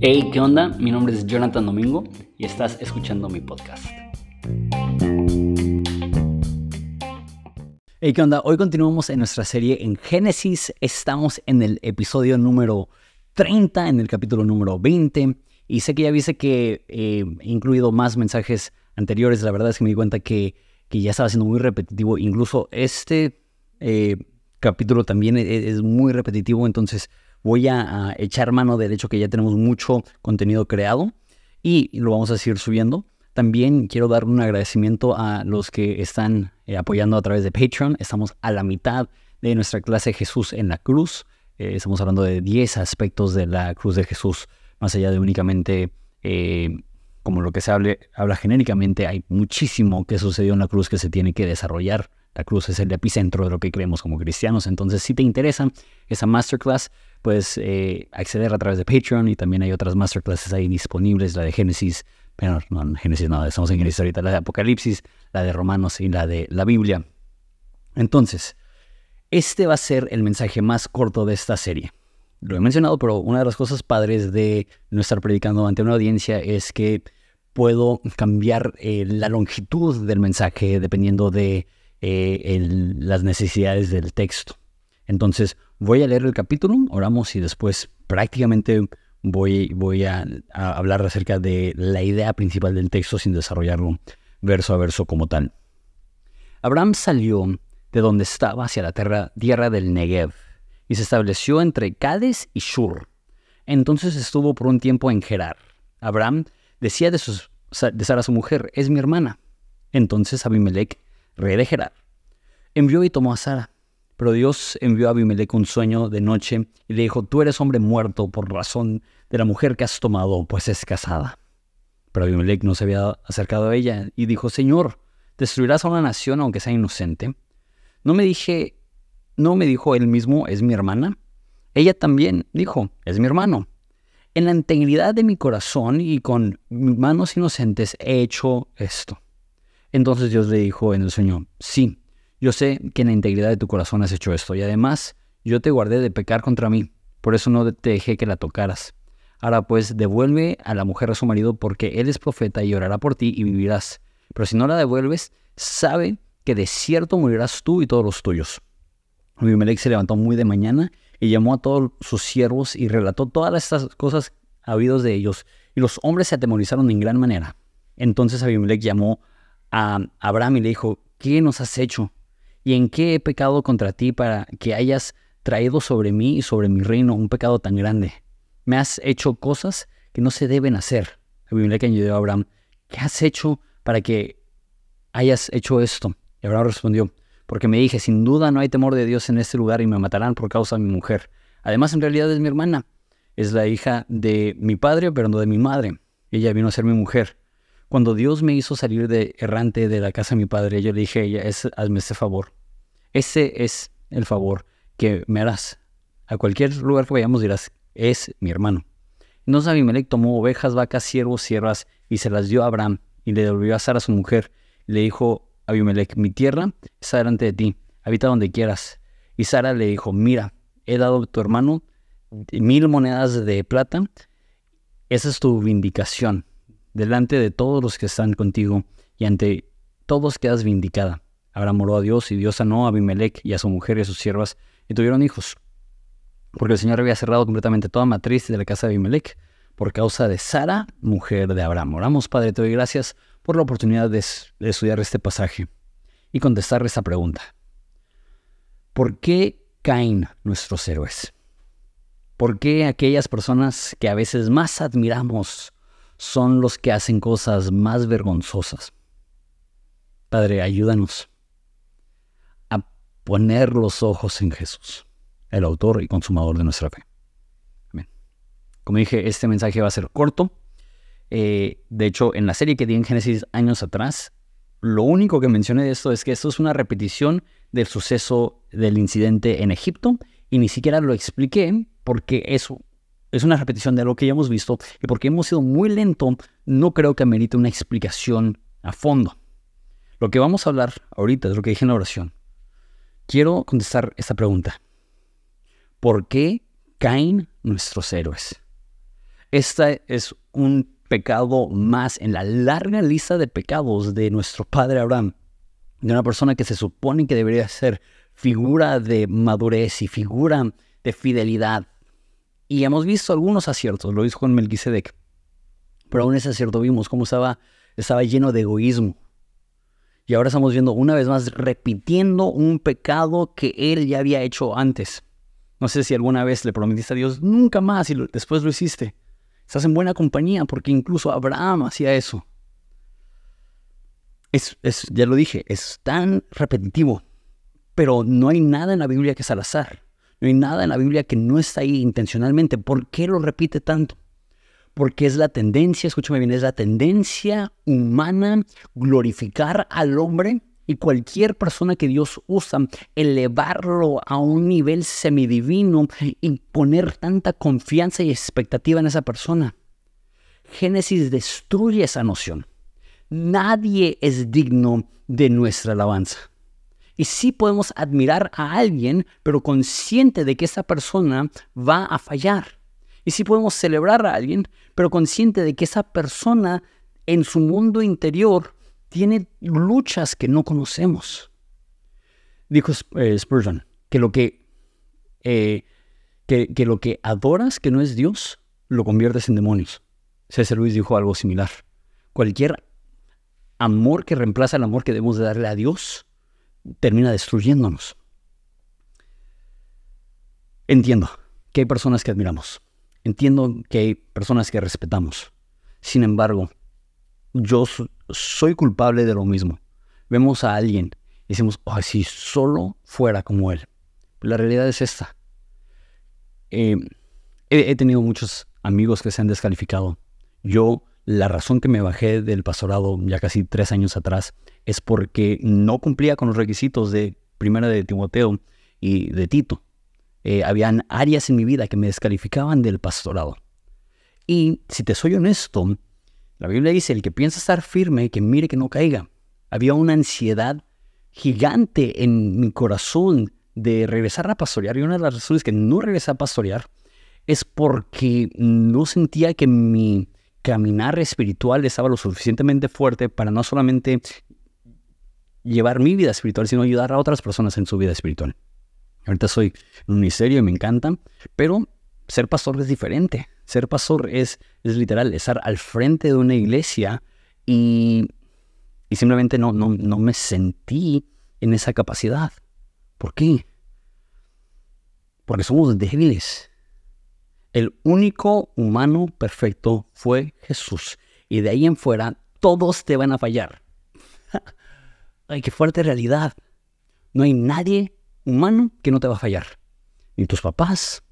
Hey, ¿qué onda? Mi nombre es Jonathan Domingo y estás escuchando mi podcast. Hey, ¿qué onda? Hoy continuamos en nuestra serie en Génesis. Estamos en el episodio número 30, en el capítulo número 20. Y sé que ya viste que eh, he incluido más mensajes anteriores. La verdad es que me di cuenta que, que ya estaba siendo muy repetitivo. Incluso este eh, capítulo también es, es muy repetitivo. Entonces voy a, echar mano del hecho que ya tenemos mucho contenido creado y lo vamos a seguir subiendo. También quiero dar un agradecimiento a los que están eh, apoyando a través de Patreon. Estamos a la mitad de nuestra clase Jesús en la cruz. Eh, estamos hablando de 10 aspectos de la cruz de Jesús, más allá de únicamente eh, como lo que se hable, habla genéricamente. Hay muchísimo que sucedió en la cruz que se tiene que desarrollar. La cruz es el epicentro de lo que creemos como cristianos. Entonces, si te interesa esa masterclass, puedes eh, acceder a través de Patreon y también hay otras masterclasses ahí disponibles, la de Génesis, pero no, en Génesis no, estamos en Génesis ahorita, la de Apocalipsis, la de Romanos y la de la Biblia. Entonces, este va a ser el mensaje más corto de esta serie. Lo he mencionado, pero una de las cosas padres de no estar predicando ante una audiencia es que puedo cambiar eh, la longitud del mensaje dependiendo de eh, las necesidades del texto. Entonces, voy a leer el capítulo, oramos y después prácticamente voy, voy a, hablar acerca de la idea principal del texto sin desarrollarlo verso a verso como tal. Abraham salió de donde estaba hacia la tierra, tierra del Negev y se estableció entre Cades y Shur. Entonces estuvo por un tiempo en Gerar. Abraham decía de, sus, de Sara su mujer, es mi hermana. Entonces Abimelech, rey de Gerar, envió y tomó a Sara pero Dios envió a Abimelech un sueño de noche y le dijo, tú eres hombre muerto por razón de la mujer que has tomado, pues es casada. Pero Abimelech no se había acercado a ella y dijo, Señor, ¿destruirás a una nación aunque sea inocente? No me dije, no me dijo él mismo, es mi hermana. Ella también dijo, es mi hermano. En la integridad de mi corazón y con manos inocentes he hecho esto. Entonces Dios le dijo en el sueño, sí, yo sé que en la integridad de tu corazón has hecho esto y además yo te guardé de pecar contra mí, por eso no te dejé que la tocaras. Ahora pues devuelve a la mujer a su marido porque él es profeta y orará por ti y vivirás. Pero si no la devuelves, sabe que de cierto morirás tú y todos los tuyos. Abimelech se levantó muy de mañana y llamó a todos sus siervos y relató todas estas cosas habidos de ellos. Y los hombres se atemorizaron en gran manera. Entonces Abimelech llamó a Abraham y le dijo, ¿qué nos has hecho? ¿Y en qué he pecado contra ti para que hayas traído sobre mí y sobre mi reino un pecado tan grande? Me has hecho cosas que no se deben hacer. Abimelech añadió a Abraham, ¿qué has hecho para que hayas hecho esto? Y Abraham respondió, porque me dije, sin duda no hay temor de Dios en este lugar y me matarán por causa de mi mujer. Además, en realidad es mi hermana. Es la hija de mi padre, pero no de mi madre. Ella vino a ser mi mujer. Cuando Dios me hizo salir de errante de la casa de mi padre, yo le dije a ella, hazme ese favor. Ese es el favor que me harás. A cualquier lugar que vayamos dirás, es mi hermano. Entonces Abimelech tomó ovejas, vacas, siervos, siervas y se las dio a Abraham y le devolvió a Sara su mujer. le dijo Abimelech, mi tierra está delante de ti, habita donde quieras. Y Sara le dijo, mira, he dado a tu hermano mil monedas de plata, esa es tu vindicación delante de todos los que están contigo y ante todos quedas vindicada. Abraham oró a Dios y Dios sanó a Abimelech y a su mujer y a sus siervas y tuvieron hijos. Porque el Señor había cerrado completamente toda matriz de la casa de Abimelech por causa de Sara, mujer de Abraham. Oramos, Padre, te doy gracias por la oportunidad de, de estudiar este pasaje y contestar esta pregunta. ¿Por qué caen nuestros héroes? ¿Por qué aquellas personas que a veces más admiramos son los que hacen cosas más vergonzosas. Padre, ayúdanos a poner los ojos en Jesús, el autor y consumador de nuestra fe. Amén. Como dije, este mensaje va a ser corto. Eh, de hecho, en la serie que di en Génesis años atrás, lo único que mencioné de esto es que esto es una repetición del suceso del incidente en Egipto y ni siquiera lo expliqué porque eso es una repetición de lo que ya hemos visto y porque hemos sido muy lento, no creo que amerite una explicación a fondo. Lo que vamos a hablar ahorita es lo que dije en la oración. Quiero contestar esta pregunta. ¿Por qué caen nuestros héroes? Este es un pecado más en la larga lista de pecados de nuestro padre Abraham, de una persona que se supone que debería ser figura de madurez y figura de fidelidad. Y hemos visto algunos aciertos, lo hizo con Melquisedec, pero aún ese acierto vimos cómo estaba, estaba lleno de egoísmo. Y ahora estamos viendo una vez más repitiendo un pecado que él ya había hecho antes. No sé si alguna vez le prometiste a Dios nunca más y después lo hiciste. Estás en buena compañía porque incluso Abraham hacía eso. Es, ya lo dije, es tan repetitivo, pero no hay nada en la Biblia que es al azar. No hay nada en la Biblia que no está ahí intencionalmente. ¿Por qué lo repite tanto? Porque es la tendencia, escúchame bien, es la tendencia humana glorificar al hombre y cualquier persona que Dios usa, elevarlo a un nivel semidivino y poner tanta confianza y expectativa en esa persona. Génesis destruye esa noción. Nadie es digno de nuestra alabanza. Y sí podemos admirar a alguien, pero consciente de que esa persona va a fallar. Y sí podemos celebrar a alguien, pero consciente de que esa persona en su mundo interior tiene luchas que no conocemos. Dijo eh, Spurgeon que lo que, eh, que, que, lo que adoras que no es Dios, lo conviertes en demonios. César Luis dijo algo similar. Cualquier amor que reemplaza el amor que debemos de darle a Dios, termina destruyéndonos. Entiendo que hay personas que admiramos. Entiendo que hay personas que respetamos. Sin embargo, yo soy culpable de lo mismo. Vemos a alguien y decimos, ay, si solo fuera como él. La realidad es esta. Eh, he, tenido muchos amigos que se han descalificado. Yo, la razón que me bajé del pastorado ya casi tres años atrás es porque no cumplía con los requisitos de primera de Timoteo y de Tito. Eh, habían áreas en mi vida que me descalificaban del pastorado. Y si te soy honesto, la Biblia dice, el que piensa estar firme, que mire que no caiga. Había una ansiedad gigante en mi corazón de regresar a pastorear. Y una de las razones que no regresé a pastorear es porque no sentía que mi caminar espiritual estaba lo suficientemente fuerte para no solamente llevar mi vida espiritual, sino ayudar a otras personas en su vida espiritual. Ahorita soy un ministerio y me encanta, pero ser pastor es diferente. Ser pastor es, es literal, estar al frente de una iglesia y, y simplemente no, no, no me sentí en esa capacidad. ¿Por qué? Porque somos débiles. El único humano perfecto fue Jesús. Y de ahí en fuera, todos te van a fallar. Ay, qué fuerte realidad. No hay nadie humano que no te va a fallar. Ni tus papás,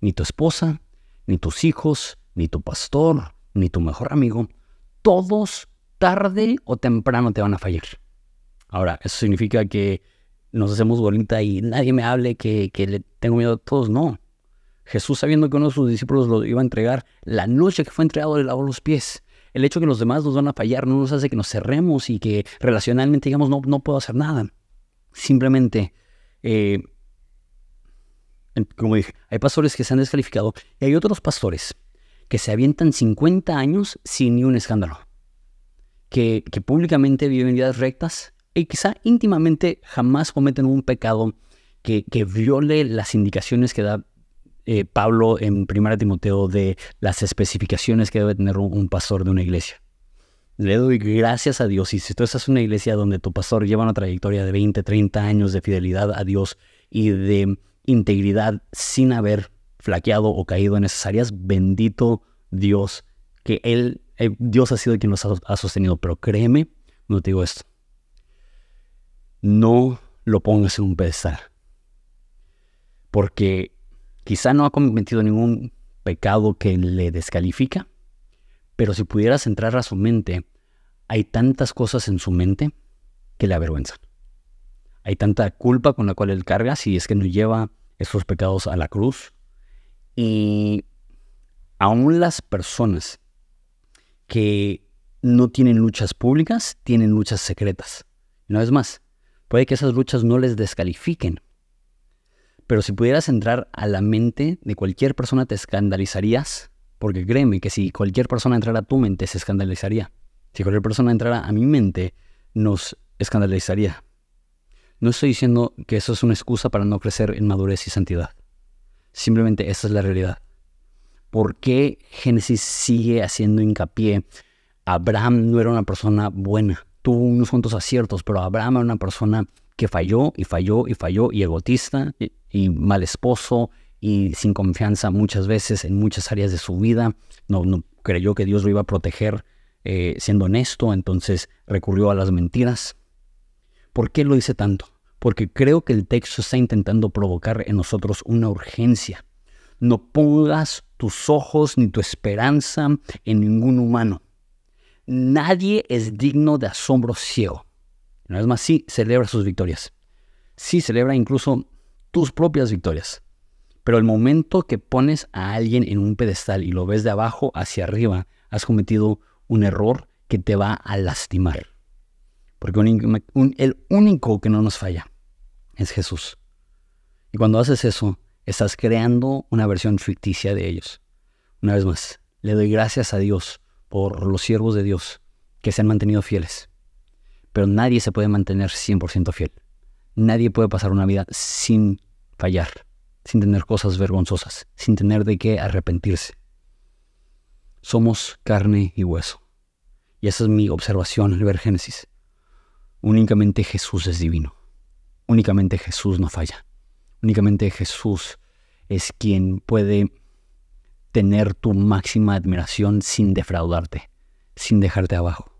ni tu esposa, ni tus hijos, ni tu pastor, ni tu mejor amigo. Todos tarde o temprano te van a fallar. Ahora, ¿eso significa que nos hacemos bolita y nadie me hable que, le tengo miedo a todos? No. Jesús, sabiendo que uno de sus discípulos lo iba a entregar, la noche que fue entregado le lavó los pies. El hecho que los demás nos van a fallar no nos hace que nos cerremos y que relacionalmente digamos, no, no puedo hacer nada. Simplemente eh, como dije, hay pastores que se han descalificado y hay otros pastores que se avientan 50 años sin ni un escándalo, que, públicamente viven vidas rectas y quizá íntimamente jamás cometen un pecado que, viole las indicaciones que da eh, Pablo en 1 Timoteo de las especificaciones que debe tener un, pastor de una iglesia. Le doy gracias a Dios y si tú estás en una iglesia donde tu pastor lleva una trayectoria de 20, 30 años de fidelidad a Dios y de integridad sin haber flaqueado o caído en esas áreas, bendito Dios, que Él, eh, Dios ha sido quien nos ha, sostenido. Pero créeme, no te digo esto, no lo pongas en un pedestal, porque quizá no ha cometido ningún pecado que le descalifica, pero si pudieras entrar a su mente, hay tantas cosas en su mente que le avergüenzan. Hay tanta culpa con la cual él carga si es que no lleva esos pecados a la cruz. Y aún las personas que no tienen luchas públicas, tienen luchas secretas. Una vez más, puede que esas luchas no les descalifiquen, Pero si pudieras entrar a la mente de cualquier persona, te escandalizarías. Porque créeme que si cualquier persona entrara a tu mente, se escandalizaría. Si cualquier persona entrara a mi mente, nos escandalizaría. No estoy diciendo que eso es una excusa para no crecer en madurez y santidad. Simplemente esa es la realidad. ¿Por qué Génesis sigue haciendo hincapié? Abraham no era una persona buena, tuvo unos cuantos aciertos, pero Abraham era una persona que falló y falló y falló y egotista mal esposo y sin confianza muchas veces en muchas áreas de su vida. No, creyó que Dios lo iba a proteger eh, siendo honesto, entonces recurrió a las mentiras. ¿Por qué lo dice tanto? Porque creo que el texto está intentando provocar en nosotros una urgencia. No pongas tus ojos ni tu esperanza en ningún humano. Nadie es digno de asombro ciego. Una vez más, sí celebra sus victorias. Sí celebra incluso tus propias victorias. Pero el momento que pones a alguien en un pedestal y lo ves de abajo hacia arriba, has cometido un error que te va a lastimar. Porque el único que no nos falla es Jesús. Y cuando haces eso, estás creando una versión ficticia de ellos. Una vez más, le doy gracias a Dios por los siervos de Dios que se han mantenido fieles. Pero nadie se puede mantener 100% fiel. Nadie puede pasar una vida sin fallar, sin tener cosas vergonzosas, sin tener de qué arrepentirse. Somos carne y hueso. Y esa es mi observación al ver Génesis. Únicamente Jesús es divino. Únicamente Jesús no falla. Únicamente Jesús es quien puede tener tu máxima admiración sin defraudarte, sin dejarte abajo.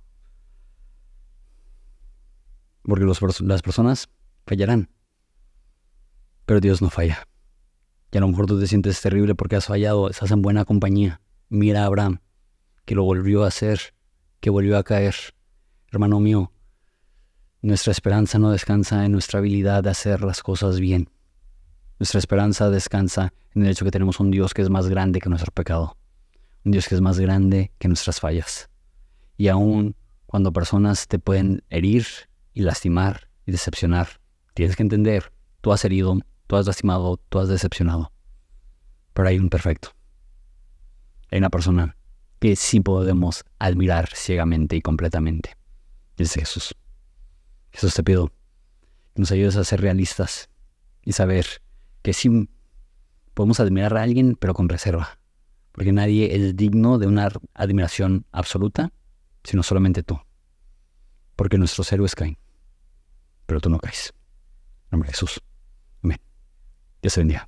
Porque las personas fallarán, pero Dios no falla. Y a lo mejor tú te sientes terrible porque has fallado, estás en buena compañía. Mira a Abraham, que lo volvió a hacer, que volvió a caer. Hermano mío, nuestra esperanza no descansa en nuestra habilidad de hacer las cosas bien. Nuestra esperanza descansa en el hecho que tenemos un Dios que es más grande que nuestro pecado. Un Dios que es más grande que nuestras fallas. Y aún cuando personas te pueden herir y lastimar y decepcionar, tienes que entender, tú has herido, tú has lastimado, tú has decepcionado. Pero hay un perfecto. Hay una persona que sí podemos admirar ciegamente y completamente. Es Jesús. Jesús te pido que nos ayudes a ser realistas y saber que sí podemos admirar a alguien, pero con reserva. Porque nadie es digno de una admiración absoluta, sino solamente tú. Porque nuestros héroes caen, pero tú no caes. Nombre de Jesús. Amén. Dios te bendiga.